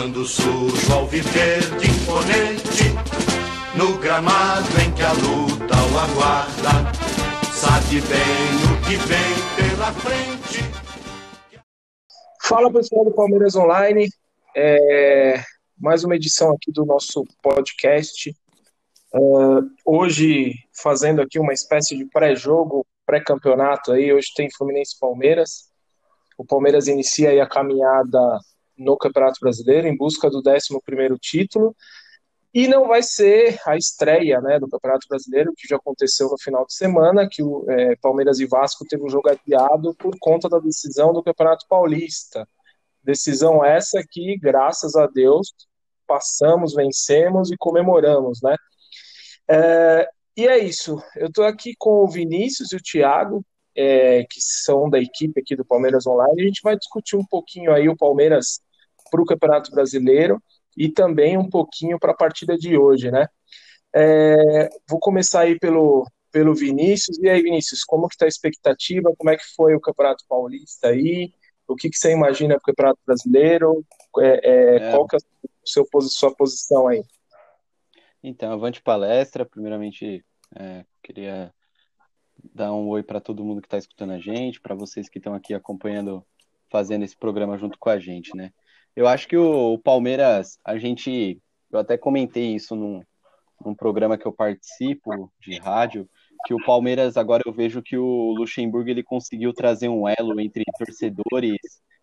Quando surge ao viver de imponente, no gramado em que a luta o aguarda, sabe bem o que vem pela frente. Fala pessoal do Palmeiras Online, é, mais uma edição aqui do nosso podcast. Uh, hoje fazendo aqui uma espécie de pré-jogo, pré-campeonato aí, hoje tem Fluminense Palmeiras. O Palmeiras inicia aí a caminhada no Campeonato Brasileiro em busca do 11 título. E não vai ser a estreia né, do Campeonato Brasileiro, que já aconteceu no final de semana, que o é, Palmeiras e Vasco teve um jogo adiado por conta da decisão do Campeonato Paulista. Decisão essa que, graças a Deus, passamos, vencemos e comemoramos, né? É, e é isso. Eu estou aqui com o Vinícius e o Thiago, é, que são da equipe aqui do Palmeiras Online. A gente vai discutir um pouquinho aí o Palmeiras para o Campeonato Brasileiro e também um pouquinho para a partida de hoje, né? É, vou começar aí pelo, pelo Vinícius. E aí, Vinícius, como que está a expectativa? Como é que foi o Campeonato Paulista aí? O que, que você imagina para o Campeonato Brasileiro? É, é, é. qual que é a seu, sua posição aí? Então, avante palestra. Primeiramente, é, queria dar um oi para todo mundo que está escutando a gente, para vocês que estão aqui acompanhando, fazendo esse programa junto com a gente, né? Eu acho que o, o Palmeiras, a gente, eu até comentei isso num, num programa que eu participo de rádio, que o Palmeiras agora eu vejo que o Luxemburgo ele conseguiu trazer um elo entre torcedores,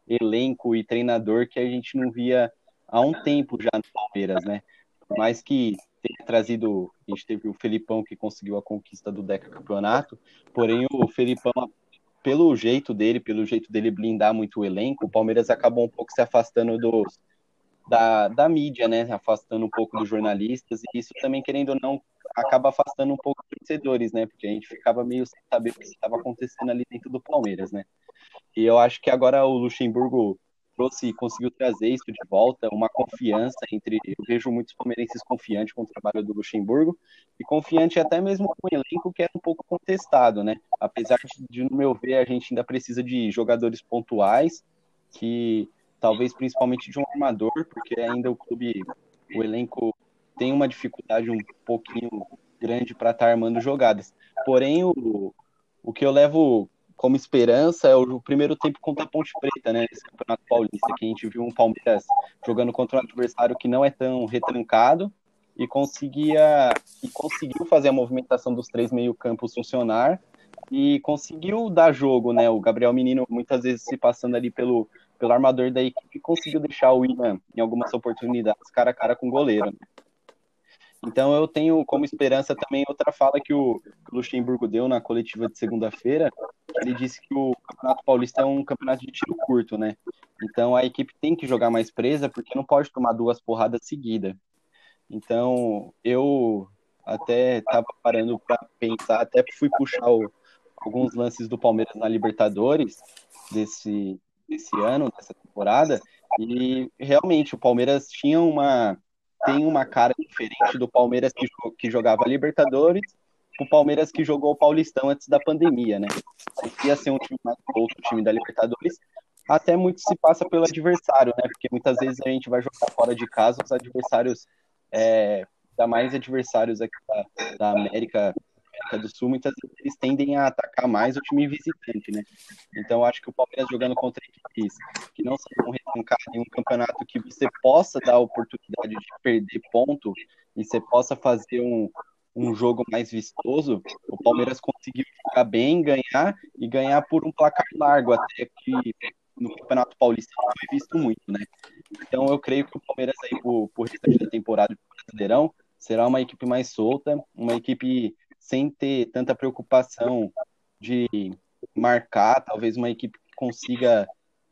elenco e treinador que a gente não via há um tempo já no Palmeiras, né? Por mais que tenha trazido, a gente teve o Felipão que conseguiu a conquista do Deca Campeonato, porém o Felipão pelo jeito dele, pelo jeito dele blindar muito o elenco, o Palmeiras acabou um pouco se afastando dos, da, da mídia, né? Afastando um pouco dos jornalistas, e isso também, querendo ou não, acaba afastando um pouco os torcedores, né? Porque a gente ficava meio sem saber o que estava acontecendo ali dentro do Palmeiras, né? E eu acho que agora o Luxemburgo trouxe, conseguiu trazer isso de volta, uma confiança entre. Eu vejo muitos palmeirenses confiantes com o trabalho do Luxemburgo e confiante até mesmo com o elenco que era um pouco contestado, né? Apesar de, no meu ver, a gente ainda precisa de jogadores pontuais, que talvez principalmente de um armador, porque ainda o clube, o elenco tem uma dificuldade um pouquinho grande para estar tá armando jogadas. Porém, o, o que eu levo como esperança é o primeiro tempo contra a Ponte Preta, né? Esse Campeonato Paulista, que a gente viu um Palmeiras jogando contra um adversário que não é tão retrancado e conseguia e conseguiu fazer a movimentação dos três meio-campos funcionar e conseguiu dar jogo, né? O Gabriel Menino muitas vezes se passando ali pelo, pelo armador da equipe conseguiu deixar o William em algumas oportunidades cara a cara com o goleiro. Né? Então eu tenho como esperança também outra fala que o, Luxemburgo deu na coletiva de segunda-feira. Ele disse que o Campeonato Paulista é um campeonato de tiro curto, né? Então a equipe tem que jogar mais presa porque não pode tomar duas porradas seguidas. Então eu até estava parando para pensar, até fui puxar o, alguns lances do Palmeiras na Libertadores desse, desse ano, dessa temporada, e realmente o Palmeiras tinha uma tem uma cara diferente do Palmeiras que, que jogava Libertadores o Palmeiras que jogou o Paulistão antes da pandemia, né? Ia ser um time mais outro time da Libertadores. Até muito se passa pelo adversário, né? Porque muitas vezes a gente vai jogar fora de casa, os adversários, é, ainda mais adversários aqui da, da América, América do Sul, muitas vezes eles tendem a atacar mais o time visitante, né? Então acho que o Palmeiras jogando contra equipes que não são retrancadas em um campeonato que você possa dar a oportunidade de perder ponto e você possa fazer um, um jogo mais vistoso, o Palmeiras conseguiu jogar bem, ganhar e ganhar por um placar largo, até que no Campeonato Paulista não foi visto muito, né? Então eu creio que o Palmeiras aí por, por restante da temporada do Brasileirão será uma equipe mais solta, uma equipe sem ter tanta preocupação de marcar, talvez uma equipe que consiga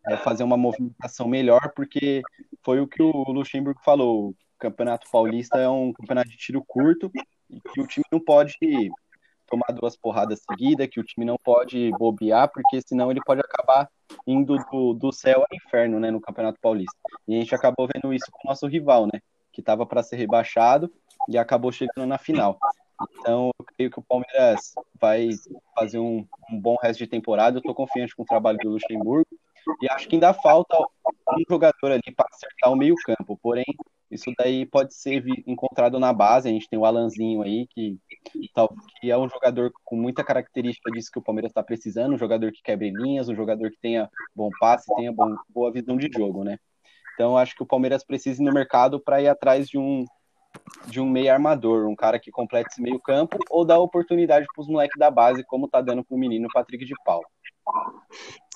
é, fazer uma movimentação melhor, porque foi o que o Luxemburgo falou. O Campeonato Paulista é um campeonato de tiro curto e que o time não pode tomar duas porradas seguidas, que o time não pode bobear, porque senão ele pode acabar indo do, do céu ao inferno, né, no Campeonato Paulista. E a gente acabou vendo isso com o nosso rival, né, que estava para ser rebaixado e acabou chegando na final. Então, eu creio que o Palmeiras vai fazer um, um bom resto de temporada. Eu estou confiante com o trabalho do Luxemburgo. E acho que ainda falta um jogador ali para acertar o meio campo, porém isso daí pode ser encontrado na base. A gente tem o Alanzinho aí, que, que é um jogador com muita característica disso que o Palmeiras está precisando, um jogador que quebre linhas, um jogador que tenha bom passe, tenha bom, boa visão de jogo, né? Então acho que o Palmeiras precisa ir no mercado para ir atrás de um de um meio armador, um cara que complete esse meio campo, ou dar oportunidade para os moleques da base, como tá dando para o menino Patrick de Paulo.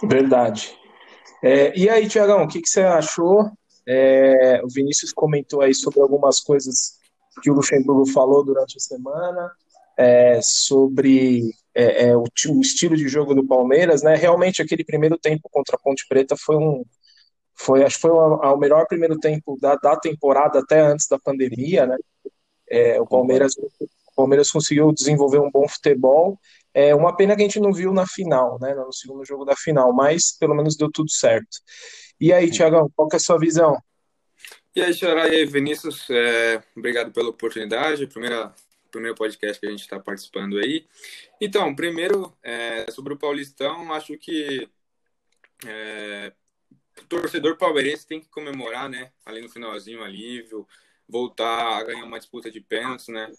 Verdade. É, e aí, Tiagão, o que, que você achou é, o Vinícius comentou aí sobre algumas coisas que o Luxemburgo falou durante a semana, é, sobre é, é o, o, estilo de jogo do Palmeiras, né? Realmente aquele primeiro tempo contra a Ponte Preta foi um, foi acho que foi o melhor primeiro tempo da, da temporada até antes da pandemia, né? É, o Palmeiras, o Palmeiras conseguiu desenvolver um bom futebol. É uma pena que a gente não viu na final, né? No segundo jogo da final, mas pelo menos deu tudo certo. E aí, Tiagão, qual que é a sua visão? E aí, Xará, e aí, Vinícius, é, obrigado pela oportunidade, primeira, primeiro podcast que a gente está participando aí. Então, primeiro, é, sobre o Paulistão, acho que é, o torcedor palmeirense tem que comemorar, né, ali no finalzinho, alívio, voltar a ganhar uma disputa de pênaltis, né,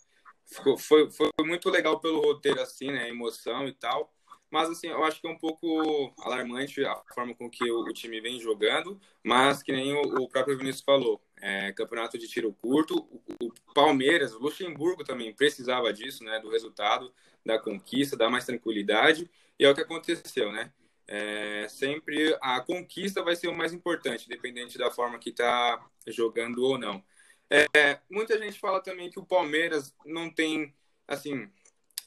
Ficou, foi, foi muito legal pelo roteiro, assim, né, emoção e tal, mas, assim, eu acho que é um pouco alarmante a forma com que o, o time vem jogando. Mas, que nem o, o próprio Vinícius falou, é, campeonato de tiro curto. O, o, Palmeiras, o Luxemburgo também precisava disso, né? Do resultado, da conquista, dar mais tranquilidade. E é o que aconteceu, né? É, sempre a conquista vai ser o mais importante, dependente da forma que está jogando ou não. É, muita gente fala também que o Palmeiras não tem, assim,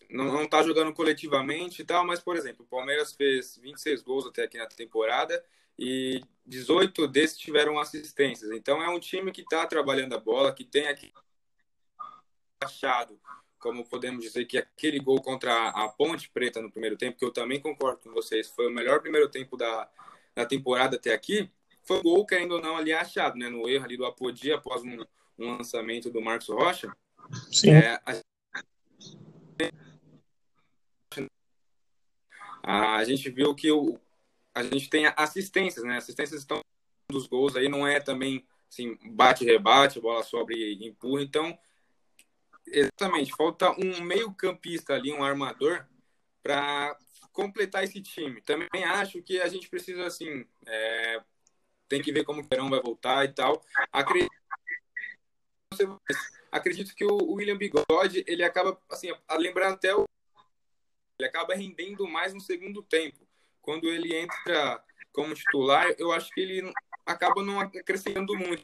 não está jogando coletivamente e tal, mas, por exemplo, o Palmeiras fez 26 gols até aqui na temporada e 18 desses tiveram assistências. Então é um time que está trabalhando a bola, que tem aqui achado, como podemos dizer que aquele gol contra a Ponte Preta no primeiro tempo, que eu também concordo com vocês, foi o melhor primeiro tempo da, da temporada até aqui, foi o gol que ainda não ali achado, né, no erro ali do Apodi após um, um lançamento do Marcos Rocha. Sim. É, a a gente viu que o, a gente tem assistências, né? Assistências estão dos gols aí, não é também assim, bate, rebate, bola sobe e empurra. Então, exatamente, falta um meio-campista ali, um armador, para completar esse time. Também acho que a gente precisa, assim, é, tem que ver como o Verão vai voltar e tal. Acredito, acredito que o William Bigode, ele acaba, assim, lembrando até o ele acaba rendendo mais no segundo tempo. Quando ele entra como titular, eu acho que ele acaba não acrescentando muito.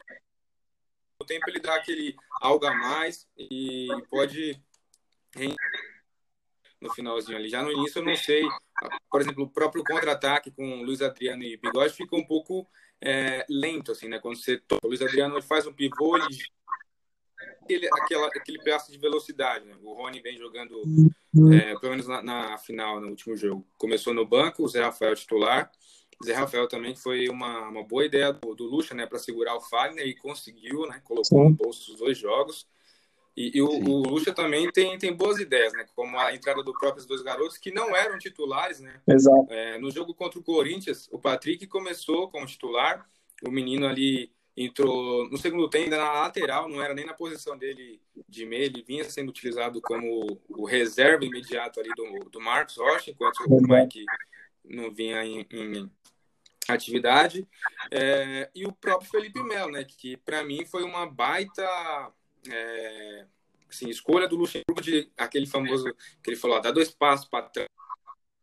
No tempo ele dá aquele algo a mais e pode no finalzinho ali. Já no início eu não sei, por exemplo, o próprio contra-ataque com Luiz Adriano e Bigode fica um pouco é, lento, assim, né? Quando você o Luiz Adriano faz um pivô, ele aquele, aquela, aquele pedaço de velocidade. Né? O Rony vem jogando, é, pelo menos na, na, final, no último jogo. Começou no banco, o Zé Rafael titular. Zé Rafael também foi uma, uma boa ideia do, do Lucha, né, para segurar o Fagner e conseguiu, né, colocou Sim. no bolso os dois jogos. E, e o, o, Lucha também tem, tem boas ideias, né, como a entrada do próprios dois garotos que não eram titulares, né. Exato. É, no jogo contra o Corinthians, o Patrick começou como titular, o menino ali entrou no segundo tempo ainda na lateral, não era nem na posição dele de meio, ele vinha sendo utilizado como o reserva imediato ali do, do Marcos Rocha, enquanto o Mike não vinha em, em atividade. É, e o próprio Felipe Melo, né, que para mim foi uma baita é, assim, escolha do Luxemburgo de aquele famoso que ele falou, dá dois passos para trás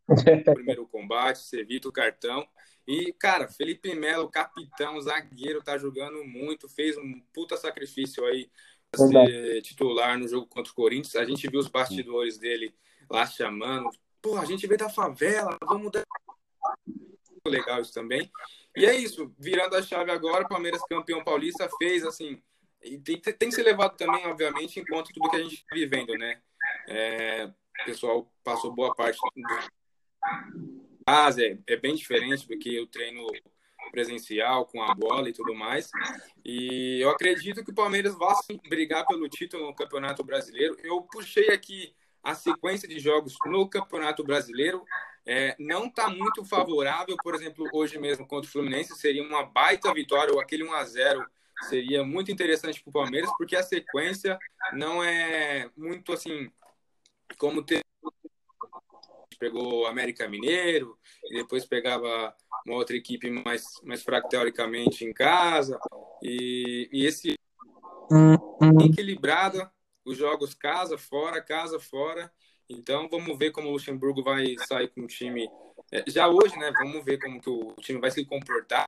primeiro combate, você evita o cartão. E, cara, Felipe Melo, capitão, zagueiro, tá jogando muito, fez um puta sacrifício aí pra ser titular no jogo contra o Corinthians. A gente viu os bastidores dele lá chamando. Pô, a gente veio da favela, vamos dar. Legal isso também. E é isso, virando a chave agora, Palmeiras campeão paulista fez assim. E tem, tem que ser levado também, obviamente, em conta tudo que a gente está vivendo, né? É, o pessoal passou boa parte do casa é, é bem diferente do que o treino presencial com a bola e tudo mais. E eu acredito que o Palmeiras vai brigar pelo título no Campeonato Brasileiro. Eu puxei aqui a sequência de jogos no Campeonato Brasileiro. É, não está muito favorável, por exemplo, hoje mesmo contra o Fluminense, seria uma baita vitória, ou aquele 1 a 0 seria muito interessante para o Palmeiras, porque a sequência não é muito assim como ter pegou o América Mineiro e depois pegava uma outra equipe mais, mais fraca teoricamente em casa e, e esse uhum. equilibrada os jogos casa fora casa fora então vamos ver como o Luxemburgo vai sair com o time é, já hoje né vamos ver como que o time vai se comportar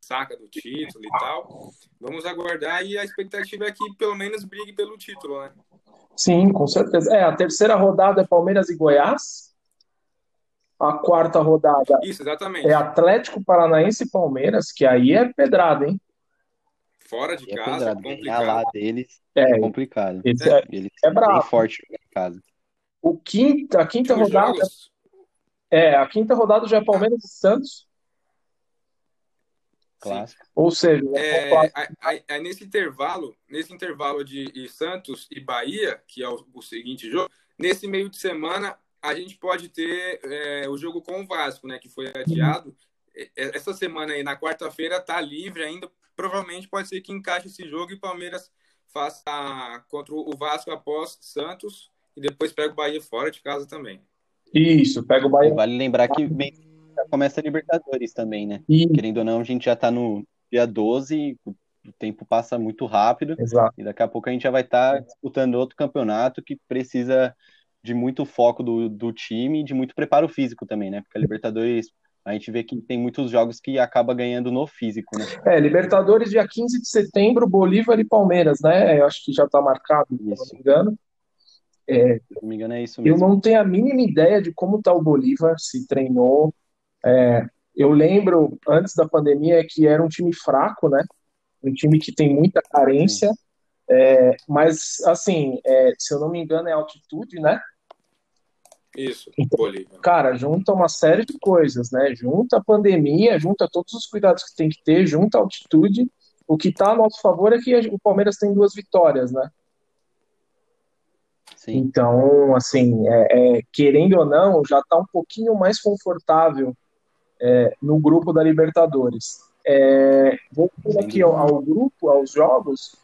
saca do título e tal vamos aguardar e a expectativa é que pelo menos brigue pelo título né Sim, com certeza. É, a terceira rodada é Palmeiras e Goiás. A quarta rodada Isso, exatamente. é Atlético Paranaense e Palmeiras, que aí é pedrada, hein? Fora de é casa, é complicado. lá deles é, é complicado. Esse é, Eles é bravo. forte em casa. O quinta, a quinta rodada. Jogos. É, a quinta rodada já é Palmeiras e Santos. Clássico. Ou seja, é, é, é, nesse intervalo, nesse intervalo de Santos e Bahia, que é o, o, seguinte jogo, nesse meio de semana a gente pode ter é, o jogo com o Vasco, né, que foi adiado. Essa semana aí, na quarta-feira, tá livre ainda. Provavelmente pode ser que encaixe esse jogo e o Palmeiras faça contra o Vasco após Santos e depois pega o Bahia fora de casa também. Isso, pega o Bahia. Vale lembrar que começa a Libertadores também, né? E... Querendo ou não, a gente já tá no dia 12, o tempo passa muito rápido. Exato. E daqui a pouco a gente já vai estar tá disputando outro campeonato que precisa de muito foco do, do time e de muito preparo físico também, né? Porque a Libertadores, a gente vê que tem muitos jogos que acaba ganhando no físico, né? É, Libertadores dia 15 de setembro, Bolívar e Palmeiras, né? Eu acho que já tá marcado, Isso. se não me engano. É, se não me engano, é isso mesmo. Eu não tenho a mínima ideia de como tá o Bolívar, se treinou, é, eu lembro, antes da pandemia, que era um time fraco, né? Um time que tem muita carência. É, mas, assim, é, se eu não me engano, é altitude, né? Isso, então, Bolívia. Cara, junta uma série de coisas, né? Junta a pandemia, junta todos os cuidados que tem que ter, junta a altitude. O que está a nosso favor é que o Palmeiras tem duas vitórias, né? Sim. Então, assim, é, é, querendo ou não, já está um pouquinho mais confortável é, no grupo da Libertadores. É, voltando aqui ao, ao, grupo, aos jogos,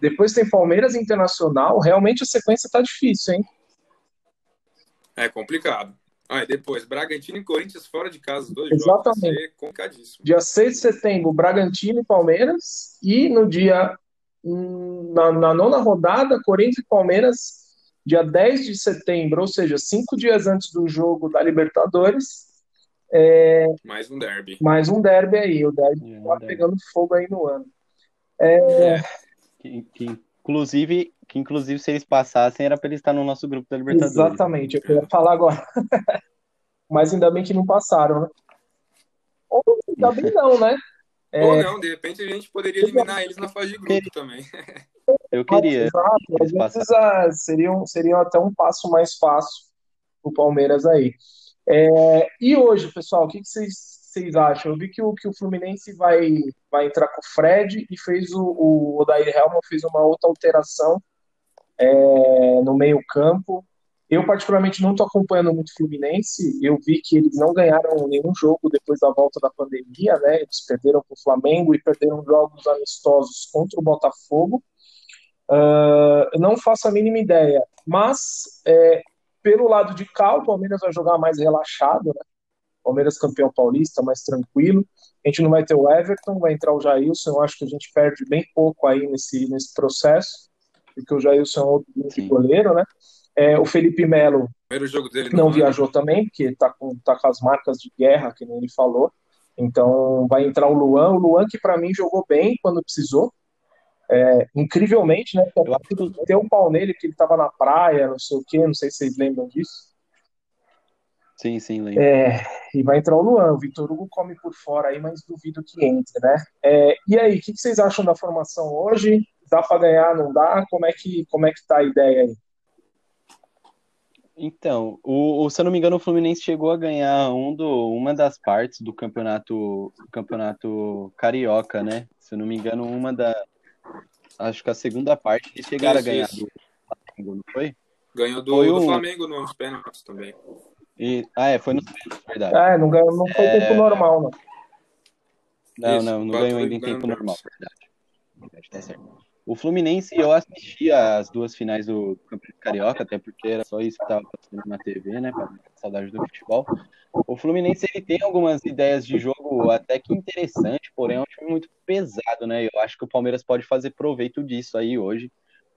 depois tem Palmeiras Internacional, realmente a sequência tá difícil, hein? É complicado. Ah, depois, Bragantino e Corinthians fora de casa, dois Exatamente. jogos. É complicadíssimo. Dia 6 de setembro, Bragantino e Palmeiras. E no dia. Na, na nona rodada, Corinthians e Palmeiras, dia 10 de setembro, ou seja, cinco dias antes do jogo da Libertadores. É, mais um derby. Mais um derby aí. O derby é, tá pegando fogo aí no ano. É... é. Que, que, inclusive, que inclusive se eles passassem era para eles estar no nosso grupo da Libertadores. Exatamente, eu queria falar agora. Mas ainda bem que não passaram, né? Ou ainda bem não, né? É... Ou não, de repente a gente poderia eliminar eles na fase de grupo também. Eu queria. Exato, vezes ah, seriam, seriam até um passo mais fácil o Palmeiras aí. É, e hoje, pessoal, o que, vocês, vocês acham? Eu vi que o, que o Fluminense vai, vai entrar com o Fred e fez o, o Odair Helman fez uma outra alteração é, no meio-campo. Eu, particularmente, não estou acompanhando muito o Fluminense. Eu vi que eles não ganharam nenhum jogo depois da volta da pandemia, né? Eles perderam para o Flamengo e perderam jogos amistosos contra o Botafogo. Uh, não faço a mínima ideia. Mas é, pelo lado de cá, o Palmeiras vai jogar mais relaxado, né? Palmeiras campeão paulista, mais tranquilo. A gente não vai ter o Everton, vai entrar o Jailson. Eu acho que a gente perde bem pouco aí nesse, nesse processo, porque o Jailson é um outro goleiro, né? É, o Felipe Melo não, não viajou também, porque tá com, tá com as marcas de guerra, que nem ele falou. Então vai entrar o Luan. O Luan, que para mim jogou bem quando precisou, é, incrivelmente, né? Tem um pau nele que ele tava na praia, não sei o quê, não sei se vocês lembram disso. Sim, sim, lembro. É, e vai entrar o Luan, o Vitor Hugo come por fora aí, mas duvido que entre, né? É, e aí, o que, que, vocês acham da formação hoje? Dá para ganhar, não dá? Como é que como é que tá a ideia aí? Então, o, o, se eu não me engano, o Fluminense chegou a ganhar um do, uma das partes do campeonato, campeonato carioca, né? Se eu não me engano, uma da, acho que a segunda parte eles chegaram isso, a ganhar isso. do Flamengo, não foi? Ganhou do, foi do o... Flamengo nos pênaltis também. E, ah, é, foi no pênaltis, verdade. É, não, ganhou, não foi É. tempo normal, não. Não, Isso, não, não ganhou ainda em tempo no normal, verdade. Verdade, tá certo. O Fluminense, eu assisti as duas finais do Campeonato Carioca, até porque era só isso que tava passando na TV, né, pra saudade do futebol. O Fluminense, ele tem algumas ideias de jogo até que interessante, porém é um time muito pesado, né, eu acho que o Palmeiras pode fazer proveito disso aí hoje,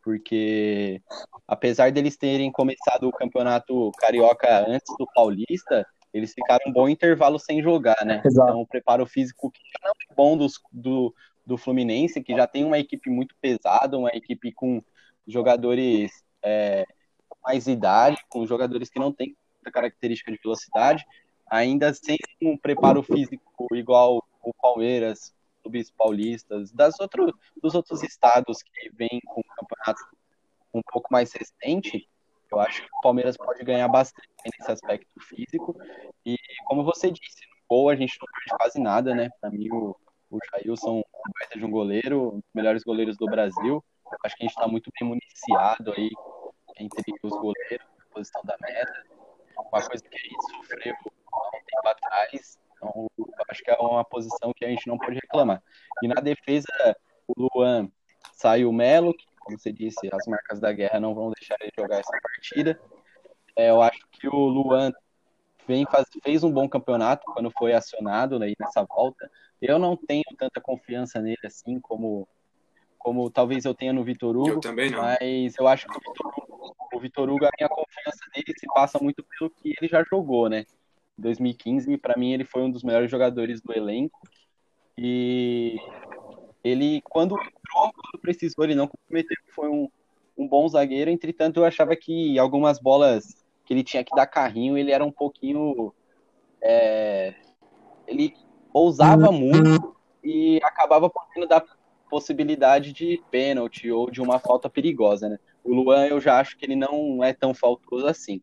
porque apesar deles terem começado o Campeonato Carioca antes do Paulista, eles ficaram um bom intervalo sem jogar, né? Exato. Então, o preparo físico que já não é bom dos, do, do Fluminense, que já tem uma equipe muito pesada, uma equipe com jogadores é, mais idade, com jogadores que não têm tanta característica de velocidade, ainda sem um preparo físico igual o Palmeiras, clubes paulistas, das outro, dos outros estados que vêm com o campeonato um pouco mais recente, eu acho que o Palmeiras pode ganhar bastante nesse aspecto físico. E como você disse, no gol a gente não perde quase nada, né? Para mim, o, o Jailson é um goleiro, um dos melhores goleiros do Brasil. Acho que a gente está muito bem municiado aí entre os goleiros, na posição da meta. Uma coisa que a gente sofreu há um tempo atrás. Então, acho que é uma posição que a gente não pode reclamar. E na defesa, o Luan sai o Melo, que, como você disse, as marcas da guerra não vão deixar ele jogar essa partida. É, eu acho que o Luan vem faz, fez um bom campeonato quando foi acionado aí nessa volta. Eu não tenho tanta confiança nele assim como, como talvez eu tenha no Vitor Hugo. Eu também não. Mas eu acho que o Vitor Hugo, o Vitor Hugo, a minha confiança nele se passa muito pelo que ele já jogou, né? Em 2015, para mim, ele foi um dos melhores jogadores do elenco. E ele, quando entrou, quando precisou, ele não comprometeu, foi um, um bom zagueiro. Entretanto, eu achava que algumas bolas que ele tinha que dar carrinho, ele era um pouquinho. é, ele ousava muito e acabava podendo dar possibilidade de pênalti ou de uma falta perigosa, né? O Luan, eu já acho que ele não é tão faltoso assim.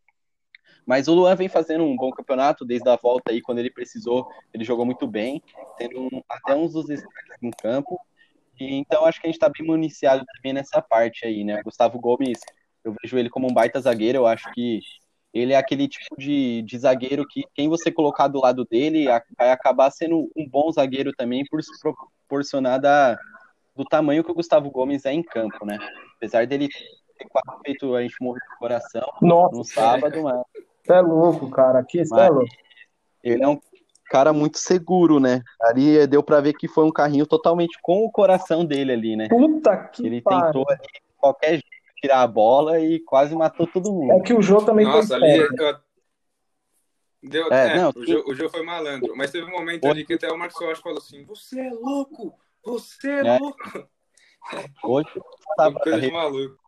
Mas o Luan vem fazendo um bom campeonato desde a volta aí, quando ele precisou, ele jogou muito bem, tendo um, até uns dos destaques em campo. E, então acho que a gente está bem municiado também nessa parte aí, né? Gustavo Gomes, eu vejo ele como um baita zagueiro, eu acho que ele é aquele tipo de, de zagueiro que quem você colocar do lado dele vai acabar sendo um bom zagueiro também por se proporcionar da, do tamanho que o Gustavo Gomes é em campo, né? Apesar dele ter quase feito a gente morrer do coração Nossa, no sábado, mas você é louco, cara. Aqui, você é louco. ele é um cara muito seguro, né? Ali deu pra ver que foi um carrinho totalmente com o coração dele ali, né? Puta que Ele pariu. tentou ali de qualquer jeito tirar a bola e quase matou todo É mundo. que o Jô também Nossa, foi ali eu... Deu, É, é, não, o, Jô, o foi malandro, mas teve um momento Foi. ali que até o Marcos Rocha falou assim: Você é louco! Você é, É. louco! Hoje eu Foi tava, coisa de maluco.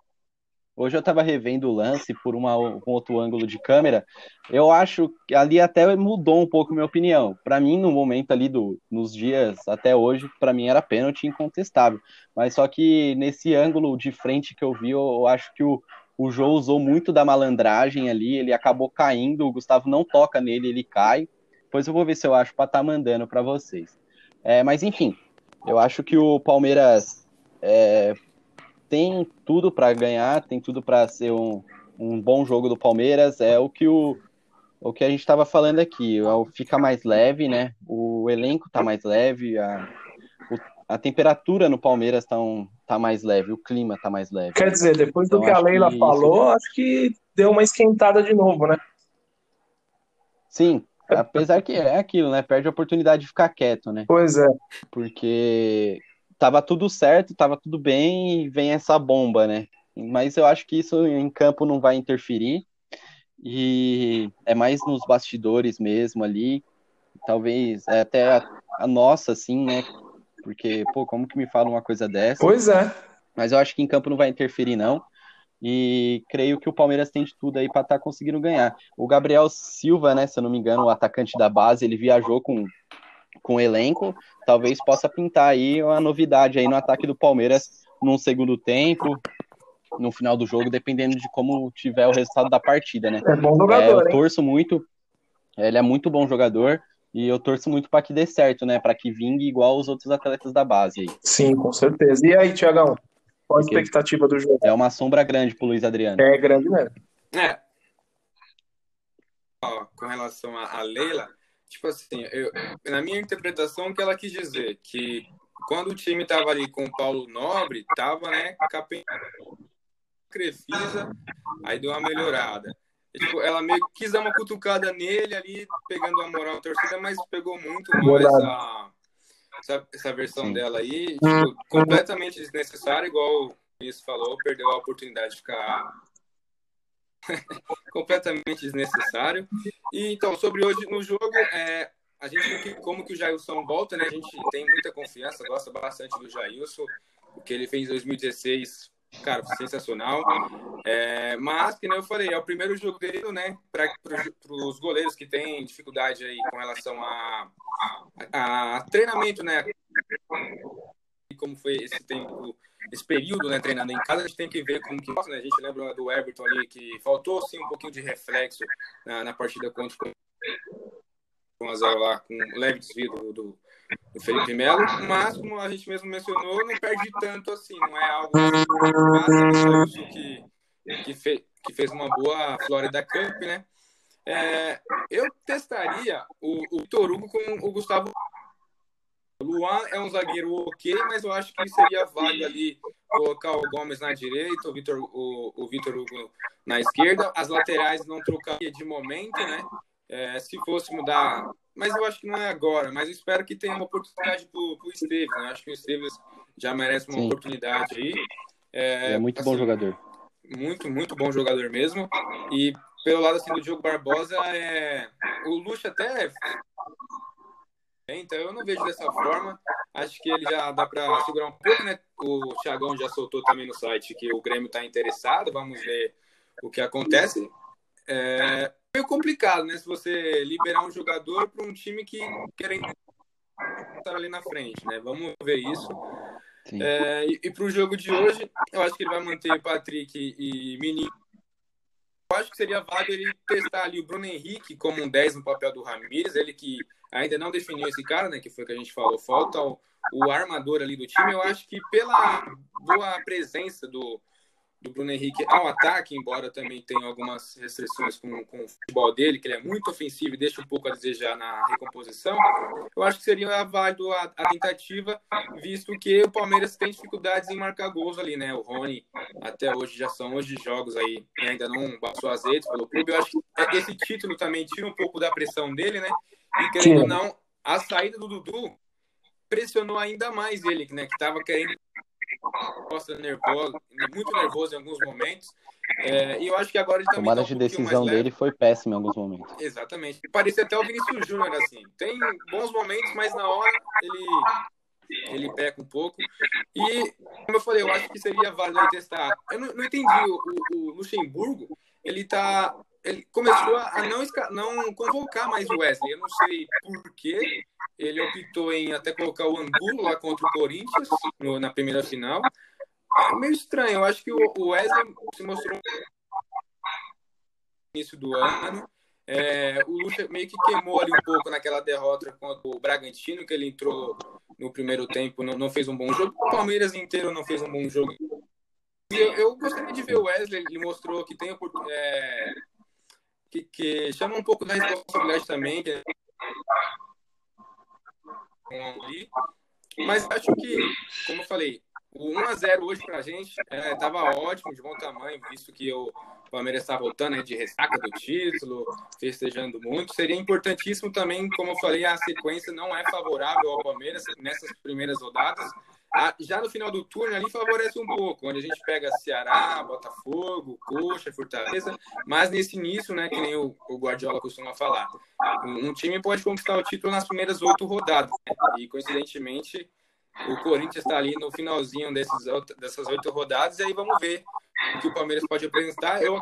Hoje eu tava revendo o lance por uma, um outro ângulo de câmera. Eu acho que ali até mudou um pouco minha opinião. Pra mim, no momento ali do, nos dias até hoje, pra mim era pênalti incontestável. Mas só que nesse ângulo de frente que eu vi, eu, eu acho que o, o Jô usou muito da malandragem ali, ele acabou caindo, o Gustavo não toca nele, ele cai. Depois eu vou ver se eu acho pra estar mandando pra vocês. É, mas enfim, eu acho que o Palmeiras é, tem tudo pra ganhar, tem tudo pra ser um, um bom jogo do Palmeiras. É o que o, o que a gente estava falando aqui, é fica mais leve, né? O elenco tá mais leve, a, a temperatura no Palmeiras tá, um- tá mais leve, o clima tá mais leve. Quer dizer, depois do Então, que a Leila que isso- falou, acho que deu uma esquentada de novo, né? Sim, apesar que é aquilo, né? Perde a oportunidade de ficar quieto, né? Pois é. porque tava tudo certo, tava tudo bem e vem essa bomba, né? Mas eu acho que isso em campo não vai interferir e é mais nos bastidores mesmo ali, talvez é até a, a nossa, assim, né? Porque, pô, como que me fala uma coisa dessa? Pois é. Mas eu acho que em campo não vai interferir, não. E creio que o Palmeiras tem de tudo aí para estar conseguindo ganhar. O Gabriel Silva, né, se eu não me engano, o atacante da base, ele viajou com, com o elenco. Talvez possa pintar aí uma novidade aí no ataque do Palmeiras num segundo tempo, no final do jogo, dependendo de como tiver o resultado da partida, né? É bom É, jogador, eu hein? torço muito. Ele é muito bom jogador e eu torço muito para que dê certo, né? Para que vingue igual os outros atletas da base aí. Sim, com certeza. E aí, Tiagão? Qual a Porque- expectativa do jogo? É uma sombra grande pro Luiz Adriano. É grande mesmo. É. Ó, com relação a, a Leila, tipo assim, eu, na minha interpretação, o que ela quis dizer, que quando o time tava ali com o Paulo Nobre, tava, né, capem Crefisa, aí deu uma melhorada. E, tipo, ela meio que quis dar uma cutucada nele ali, pegando a moral da torcida, mas pegou muito mal essa, essa, essa, versão dela aí, tipo, completamente desnecessária, igual o Luiz falou, perdeu a oportunidade de ficar completamente desnecessário. E então, sobre hoje no jogo, é, a gente como que o Jailson volta, né? A gente tem muita confiança, gosta bastante do Jailson, o que ele fez em 2016 cara, sensacional. É, mas, que nem eu falei, é o primeiro jogo dele, né, para os goleiros que têm dificuldade aí com relação a, a, a treinamento, né, como foi esse tempo, esse período, né, treinando em casa, a gente tem que ver como que, né, a gente lembra do Everton ali, que faltou, sim, um pouquinho de reflexo na, na partida contra o Azar lá, com leve desvio do, do o Felipe Melo, mas como a gente mesmo mencionou, não perde tanto assim, não é algo que, que, fe, que fez uma boa Florida Cup, né? É, eu testaria o, o Torugo com o Gustavo. O Luan é um zagueiro ok, mas eu acho que seria válido ali colocar o Gomes na direita, o Vitor o, o Vitor Hugo na esquerda. As laterais não trocaria de momento, né? É, se fosse mudar mas eu acho que não é agora. Mas eu espero que tenha uma oportunidade para o Esteves. Né? Acho que o Esteves já merece uma Sim. oportunidade aí. É, é muito assim, bom jogador. Muito, muito bom jogador mesmo. E pelo lado assim, do Diogo Barbosa, é... o Luxo até. Então eu não vejo dessa forma. Acho que ele já dá para segurar um pouco, né? O Thiagão já soltou também no site que o Grêmio está interessado. Vamos ver o que acontece. É, meio complicado, né? Se você liberar um jogador para um time que quer estar ali na frente, né? Vamos ver isso. É, e, e para o jogo de hoje, eu acho que ele vai manter Patrick e Menino. Eu acho que seria válido ele testar ali o Bruno Henrique como um 10 no papel do Ramires, ele que ainda não definiu esse cara, né? Que foi o que a gente falou, falta o, o armador ali do time. Eu acho que pela boa presença do, do Bruno Henrique ao ataque, embora também tenha algumas restrições com, com o futebol dele, que ele é muito ofensivo e deixa um pouco a desejar na recomposição, eu acho que seria válido a, a tentativa, visto que o Palmeiras tem dificuldades em marcar gols ali, né? O Rony, até hoje, já são hoje jogos aí, ainda não passou azeites pelo clube. Eu acho que esse título também tira um pouco da pressão dele, né? E querendo ou não, a saída do Dudu pressionou ainda mais ele, né? Que estava querendo nervoso, muito nervoso em alguns momentos. É, e eu acho que agora ele. A tomada tá um de decisão dele foi péssima em alguns momentos. Exatamente. Parecia até o Vinícius Júnior assim. Tem bons momentos, mas na hora ele ele peca um pouco. E, como eu falei, eu acho que seria válido testar. Eu não, não entendi. O, o, Luxemburgo, ele tá. Ele começou a não, não convocar mais o Wesley. Eu não sei por quê. Ele optou em até colocar o Angulo lá contra o Corinthians no, na primeira final. É meio estranho. Eu acho que o Wesley se mostrou no início do ano. É, o Lucha meio que queimou ali um pouco naquela derrota contra o Bragantino, que ele entrou no primeiro tempo, não, não fez um bom jogo. O Palmeiras inteiro não fez um bom jogo. Eu, eu gostaria de ver o Wesley, ele mostrou que tem é, que, que chama um pouco da responsabilidade também, que ali. Mas acho que, como eu falei, o 1x0 hoje pra gente estava é, ótimo, de bom tamanho, visto que o Palmeiras está voltando né, de ressaca do título, festejando muito. Seria importantíssimo também, como eu falei, a sequência não é favorável ao Palmeiras nessas primeiras rodadas. Já no final do turno ali favorece um pouco, onde a gente pega Ceará, Botafogo, Coxa, Fortaleza, mas nesse início, né, que nem o, o Guardiola costuma falar, um, time pode conquistar o título nas primeiras oito rodadas, né? e coincidentemente o Corinthians está ali no finalzinho desses, dessas oito rodadas, e aí vamos ver o que o Palmeiras pode apresentar. Eu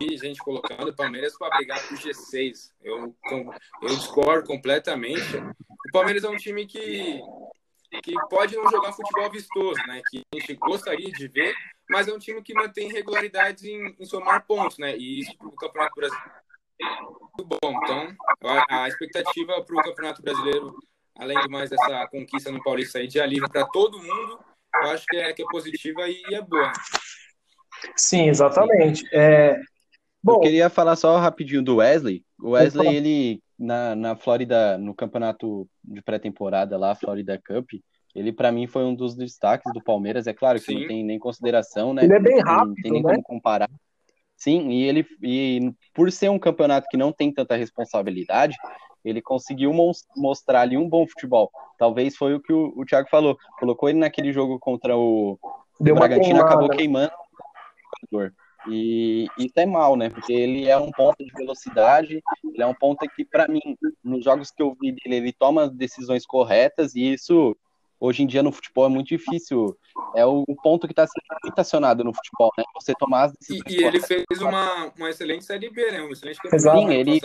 e gente colocando o Palmeiras para brigar por G6. Eu, eu discordo completamente. O Palmeiras é um time que que pode não jogar futebol vistoso, né? Que a gente gostaria de ver, mas é um time que mantém regularidades em, em somar pontos, né? E isso para o Campeonato Brasileiro é muito bom. Então, a, a expectativa para o Campeonato Brasileiro, além de mais dessa conquista no Paulista aí de alívio para todo mundo, eu acho que é, que é positiva e é boa. Sim, exatamente. É, Bom, eu queria falar só rapidinho do Wesley. O Wesley, ele, na, na Flórida, no campeonato de pré-temporada lá, Florida Cup, ele para mim foi um dos destaques do Palmeiras. É claro que Sim. não tem nem consideração, né? Ele é bem rápido, não tem nem né? como comparar. Sim, e ele e por ser um campeonato que não tem tanta responsabilidade, ele conseguiu mostrar ali um bom futebol. Talvez foi o que o, o Thiago falou. Colocou ele naquele jogo contra o, o Bragantino, acabou né? queimando o jogador. E isso é mal, né? Porque ele é um ponto de velocidade, ele é um ponto que, para mim, nos jogos que eu vi dele, ele toma decisões corretas e isso, hoje em dia, no futebol é muito difícil. É o ponto que está sendo muito acionado no futebol, né? Você tomar as decisões. E, e ele fez uma, uma excelente Série B, né? Um excelente campeonato Sim, ele,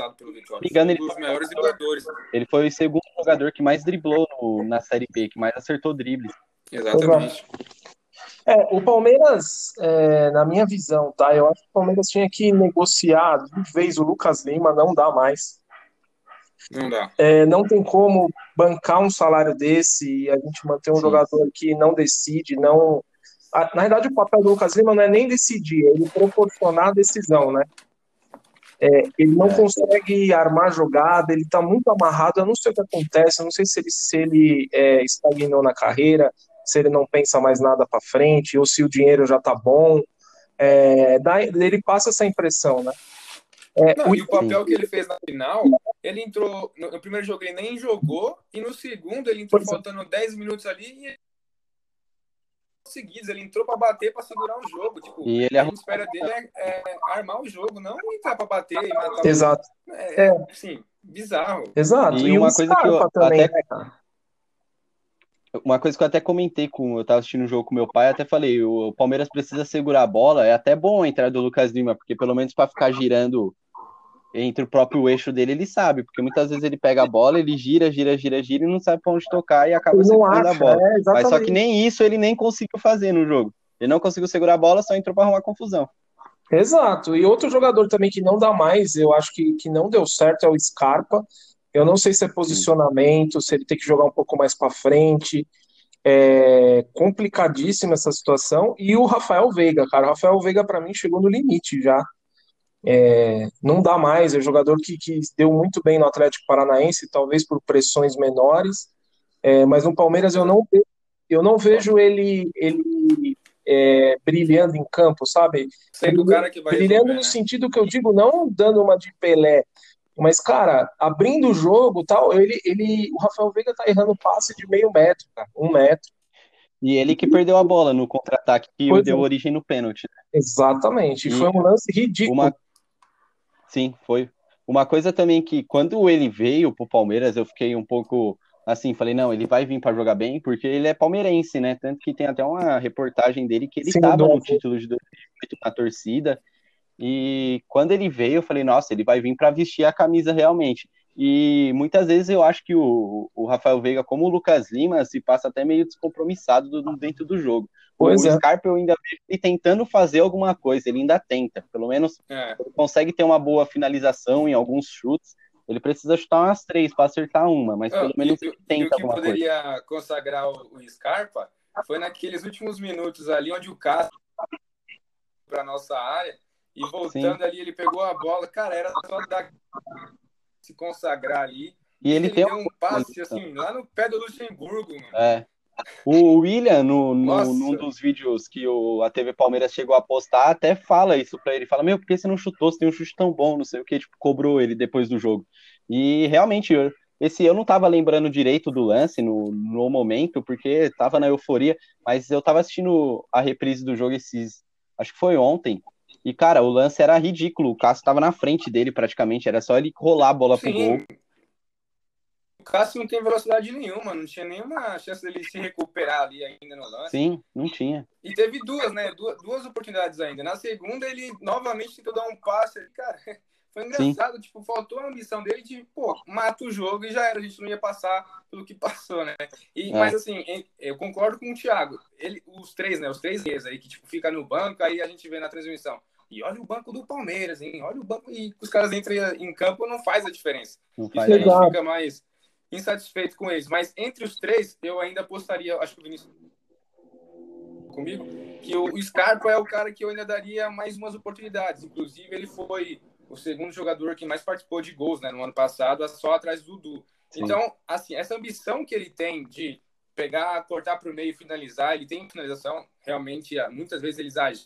ligando, ele, um dos maiores dribladores. Ele foi o segundo jogador que mais driblou no, na Série B, que mais acertou dribles. Exatamente. É, o Palmeiras, é, na minha visão, tá? Eu acho que o Palmeiras tinha que negociar de vez o Lucas Lima, não dá mais. Não dá. É, não tem como bancar um salário desse e a gente manter um Sim. jogador que não decide, não. Na verdade, o papel do Lucas Lima não é nem decidir, é ele proporcionar a decisão, né? É, ele não é. consegue armar jogada, ele está muito amarrado. Eu não sei o que acontece, eu não sei se ele, se ele é, estagnou na carreira, se ele não pensa mais nada para frente, ou se o dinheiro já está bom. É, dá, ele passa essa impressão, né? É, não, o... E o papel que ele fez na final, ele entrou. No primeiro jogo ele nem jogou, e no segundo ele entrou pois é. faltando é. 10 minutos ali e seguidos, ele entrou para bater, para segurar o jogo. Tipo, e ele a gente espera dele é, é, armar o jogo, não entrar para bater e matar Exato. o É, é. Assim, bizarro. Exato. E, e uma coisa que eu também, até... Né, uma coisa que eu até comentei com eu tava assistindo um jogo com meu pai, até falei, o Palmeiras precisa segurar a bola, é até bom a entrada do Lucas Lima, porque pelo menos para ficar girando entre o próprio eixo dele, ele sabe, porque muitas vezes ele pega a bola, ele gira, gira, gira, gira e não sabe para onde tocar e acaba segurando a bola. É, Mas só que nem isso ele nem conseguiu fazer no jogo. Ele não conseguiu segurar a bola, só entrou para arrumar confusão. Exato. E outro jogador também que não dá mais, eu acho que, que não deu certo é o Scarpa. Eu não sei se é posicionamento, se ele tem que jogar um pouco mais para frente. É complicadíssima essa situação. E o Rafael Veiga, cara. O Rafael Veiga, para mim, chegou no limite já. É, não dá mais, é um jogador que, que deu muito bem no Atlético Paranaense, talvez por pressões menores, é, mas no Palmeiras eu não, eu não vejo ele, ele é, brilhando em campo, sabe? Sendo o cara que vai brilhando resolver, no né? sentido que eu digo, não dando uma de Pelé, mas, cara, abrindo o jogo tal, ele, ele, o Rafael Veiga tá errando passe de meio metro, cara, um metro. E ele que perdeu a bola no contra-ataque que pois deu é. origem no pênalti. Né? Exatamente, e foi um lance ridículo. Uma... Sim, foi. Uma coisa também que quando ele veio pro Palmeiras, eu fiquei um pouco assim, falei, não, ele vai vir para jogar bem, porque ele é palmeirense, né? Tanto que tem até uma reportagem dele que ele estava no título de 2008 na torcida. E quando ele veio, eu falei, nossa, ele vai vir para vestir a camisa realmente. E muitas vezes eu acho que o, o Rafael Veiga, como o Lucas Lima, se passa até meio descompromissado do, dentro do jogo. Pois o é. Scarpa eu ainda vejo ele tentando fazer alguma coisa, ele ainda tenta, pelo menos é. consegue ter uma boa finalização em alguns chutes. Ele precisa chutar umas três para acertar uma, mas pelo menos ele tenta alguma coisa. O que poderia consagrar o, o Scarpa foi naqueles últimos minutos ali onde o Castro para nossa área e voltando Sim. ali ele pegou a bola, cara, era só dar se consagrar ali. E ele, ele tem um passe assim lá no pé do Luxemburgo, mano. É. O William, no, no, num dos vídeos que o, a TV Palmeiras chegou a postar, até fala isso pra ele. Fala, meu, por que você não chutou? Você tem um chute tão bom, não sei o que, tipo, cobrou ele depois do jogo. E realmente, eu, esse eu não tava lembrando direito do lance no, no momento, porque tava na euforia, mas eu tava assistindo a reprise do jogo esses. Acho que foi ontem. E, cara, o lance era ridículo. O Cássio tava na frente dele praticamente. Era só ele rolar a bola Sim. pro gol. Cássio não tem velocidade nenhuma, não tinha nenhuma chance dele se recuperar ali ainda no lance. Sim, não tinha. E teve duas, né? Duas, duas oportunidades ainda. Na segunda, ele novamente tentou dar um passe. Cara, foi engraçado. Sim. Tipo, faltou a ambição dele de, pô, mata o jogo e já era. A gente não ia passar pelo que passou, né? E, é. Mas assim, eu concordo com o Thiago. Ele, os três, né? Os três meses aí que, tipo, fica no banco, aí a gente vê na transmissão. E olha o banco do Palmeiras, hein? Olha o banco. E os caras entram em campo não faz a diferença. Não faz. Isso a gente fica mais insatisfeito com eles. Mas entre os três, eu ainda apostaria, acho que o Vinícius comigo, que o Scarpa é o cara que eu ainda daria mais umas oportunidades. Inclusive, ele foi o segundo jogador que mais participou de gols né, no ano passado, só atrás do Dudu. Sim. Então, assim, essa ambição que ele tem de pegar, cortar para o meio e finalizar, ele tem finalização, realmente, muitas vezes eles agem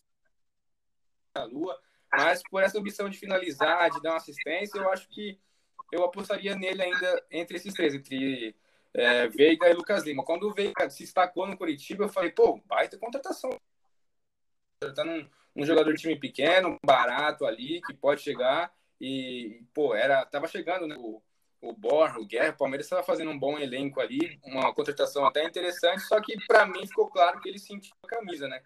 na lua, mas por essa ambição de finalizar, de dar uma assistência, eu acho que eu apostaria nele ainda entre esses três, entre é, Veiga e Lucas Lima. Quando o Veiga se destacou no Curitiba, eu falei, pô, baita contratação. Tá num um jogador de time pequeno, barato ali, que pode chegar. E, pô, era, tava chegando, né? O, o Borja, o Guerra, o Palmeiras estava fazendo um bom elenco ali, uma contratação até interessante, só que para mim ficou claro que ele sentiu a camisa, né?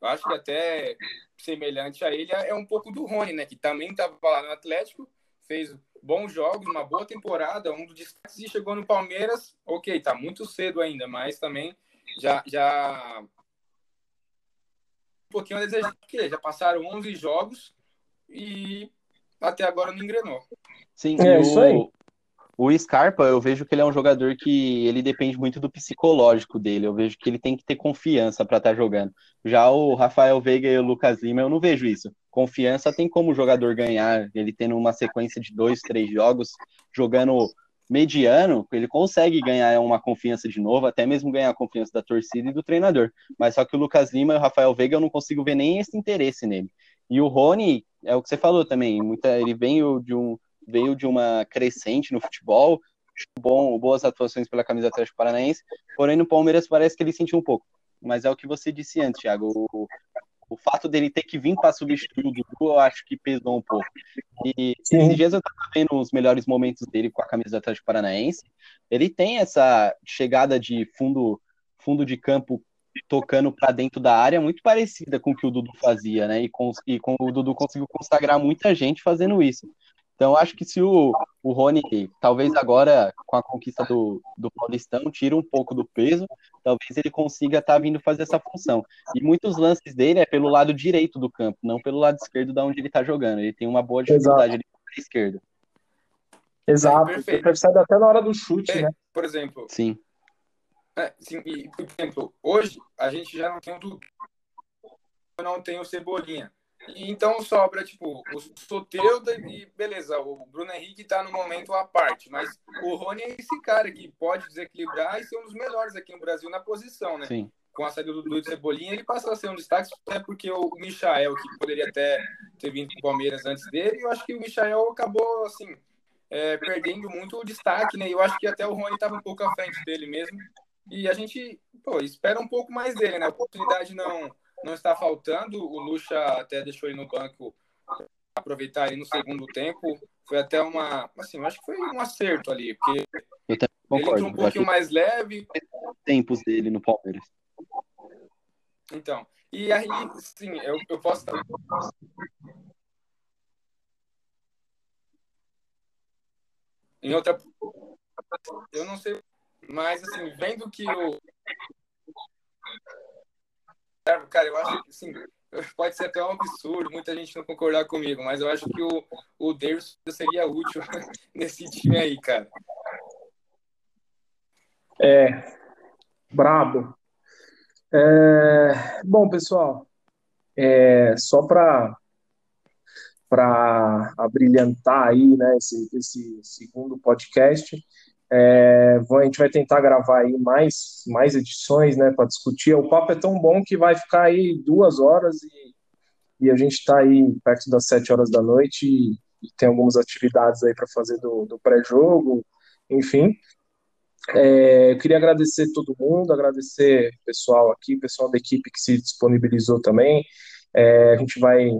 Eu acho que até semelhante a ele é um pouco do Rony, né? Que também estava lá no Atlético, fez bons jogos, uma boa temporada, um dos destaques e chegou no Palmeiras. Ok, tá muito cedo ainda, mas também já, já pouquinho a desejar, porque já passaram 11 jogos e até agora não engrenou. Sim, é isso aí. O Scarpa, eu vejo que ele é um jogador que ele depende muito do psicológico dele. Eu vejo que ele tem que ter confiança para estar tá jogando. Já o Rafael Veiga e o Lucas Lima, eu não vejo isso. Confiança tem como o jogador ganhar, ele tendo uma sequência de dois, três jogos, jogando mediano, ele consegue ganhar uma confiança de novo, até mesmo ganhar a confiança da torcida e do treinador. Mas só que o Lucas Lima e o Rafael Veiga eu não consigo ver nem esse interesse nele. E o Rony, é o que você falou também, muita, ele veio de, um, veio de uma crescente no futebol, bom, boas atuações pela camisa Atlético Paranaense, porém no Palmeiras parece que ele sentiu um pouco. Mas é o que você disse antes, Thiago. O, o fato dele ter que vir para substituir o Dudu, eu acho que pesou um pouco. E Sim. esses dias eu estava vendo os melhores momentos dele com a camisa do Atlético Paranaense. Ele tem essa chegada de fundo, fundo de campo tocando para dentro da área muito parecida com o que o Dudu fazia, né? E com, e com o Dudu conseguiu consagrar muita gente fazendo isso. Então, acho que se o, o Rony, talvez agora, com a conquista do, do Paulistão, tira um pouco do peso, talvez ele consiga estar tá vindo fazer essa função. E muitos lances dele é pelo lado direito do campo, não pelo lado esquerdo da onde ele está jogando. Ele tem uma boa dificuldade ali para esquerda. Exato, é, ele percebe até na hora do chute, é, né? Por exemplo. Sim. É, sim e, por exemplo, hoje a gente já não tem o Dudu, não tem o Cebolinha. Então sobra, tipo, o Soteudo e beleza, o Bruno Henrique tá no momento à parte, mas o Rony é esse cara que pode desequilibrar e ser um dos melhores aqui no Brasil na posição, né? Sim. Com a saída do Dudu Cebolinha, ele passa a ser um destaque, até porque o Michael, que poderia até ter vindo pro Palmeiras antes dele, eu acho que o Michael acabou, assim, é, perdendo muito o destaque, né? Eu acho que até o Rony estava um pouco à frente dele mesmo. E a gente, pô, espera um pouco mais dele, né? A oportunidade não não está faltando. O Lucha até deixou ele no banco aproveitar ele no segundo tempo. Foi até uma, assim, acho que foi um acerto ali, porque concordo, ele entrou um pouquinho mais leve. Tempos dele no Palmeiras. Então, e aí, sim, eu, eu posso em outra eu não sei mas assim vendo que o Cara, eu acho que assim, pode ser até um absurdo, muita gente não concordar comigo, mas eu acho que o, o Davis seria útil nesse time aí, cara. É, brabo. É, bom, pessoal, é, só para para abrilhantar aí, né, esse, esse segundo podcast, é, a gente vai tentar gravar aí mais, mais edições, né, para discutir. O papo é tão bom que vai ficar aí duas horas e, e a gente está aí perto das sete horas da noite e, e tem algumas atividades aí para fazer do, do pré-jogo, enfim. É, eu queria agradecer todo mundo, agradecer o pessoal aqui, o pessoal da equipe que se disponibilizou também. É, a gente vai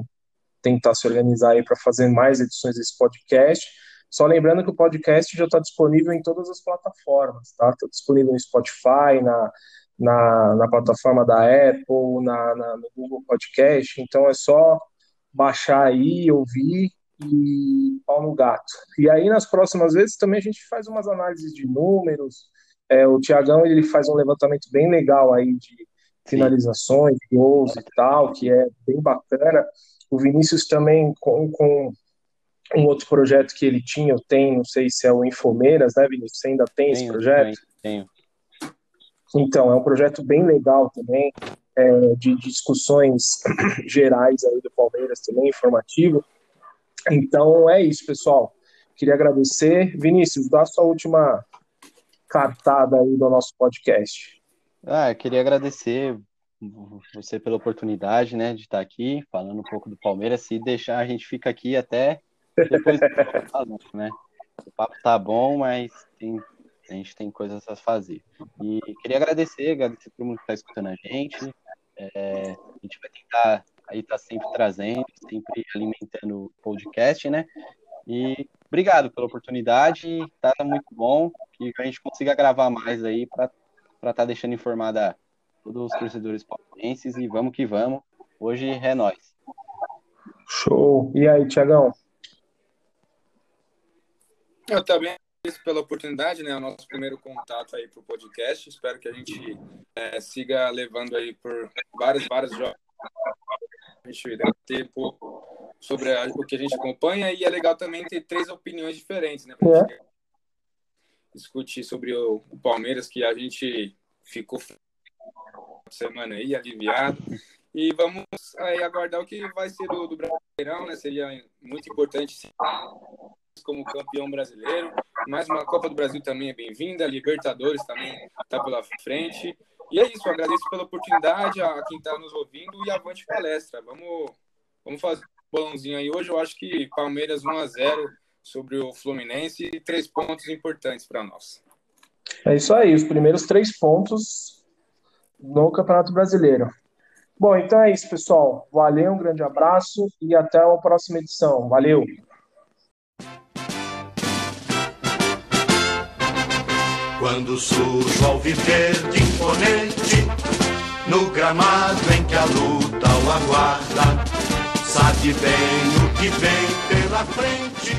tentar se organizar aí para fazer mais edições desse podcast. Só lembrando que o podcast já está disponível em todas as plataformas, tá? Está disponível no Spotify, na, na, na plataforma da Apple, na, na, no Google Podcast. Então é só baixar aí, ouvir e pau no gato. E aí nas próximas vezes também a gente faz umas análises de números. É, o Tiagão ele faz um levantamento bem legal aí de finalizações, gols e tal, que é bem bacana. O Vinícius também com, com um outro projeto que ele tinha, eu tenho, não sei se é o Infomeiras, né, Vinícius? Você ainda tem tenho, esse projeto? Tenho. Então, é um projeto bem legal também. é, de discussões gerais aí do Palmeiras também, informativo. Então é isso, pessoal. Queria agradecer. Vinícius, dá a sua última cartada aí do nosso podcast. Ah, eu queria agradecer você pela oportunidade, né, de estar aqui falando um pouco do Palmeiras. Se deixar, a gente fica aqui até depois do né? O papo tá bom, mas tem, a gente tem coisas a fazer. E queria agradecer, agradecer todo mundo que está escutando a gente. É, a gente vai tentar aí tá sempre trazendo, sempre alimentando o podcast, né? E obrigado pela oportunidade, tá muito bom que a gente consiga gravar mais aí para estar tá deixando informada todos os torcedores palmeirenses e vamos que vamos. Hoje é nós. Show. E aí, Tiagão? Eu também agradeço pela oportunidade, né? O nosso primeiro contato aí para o podcast. Espero que a gente é, siga levando aí por vários, vários jogos. A gente debater sobre a, o que a gente acompanha e é legal também ter três opiniões diferentes, né? Pra é. discutir sobre o, o Palmeiras, que a gente ficou semana aí, aliviado. E vamos aí aguardar o que vai ser do, do Brasileirão, né? Seria muito importante como campeão brasileiro. Mais uma Copa do Brasil também é bem-vinda, Libertadores também está pela frente. E é isso, agradeço pela oportunidade a quem está nos ouvindo e avante palestra. Vamos, vamos fazer um bolãozinho aí. Hoje eu acho que Palmeiras 1 a 0 sobre o Fluminense e três pontos importantes para nós. É isso aí, os primeiros três pontos no Campeonato Brasileiro. Bom, então é isso, pessoal. Valeu, um grande abraço e até a próxima edição. Valeu! Quando surge viver de imponente, no gramado em que a luta o aguarda, sabe bem o que vem pela frente.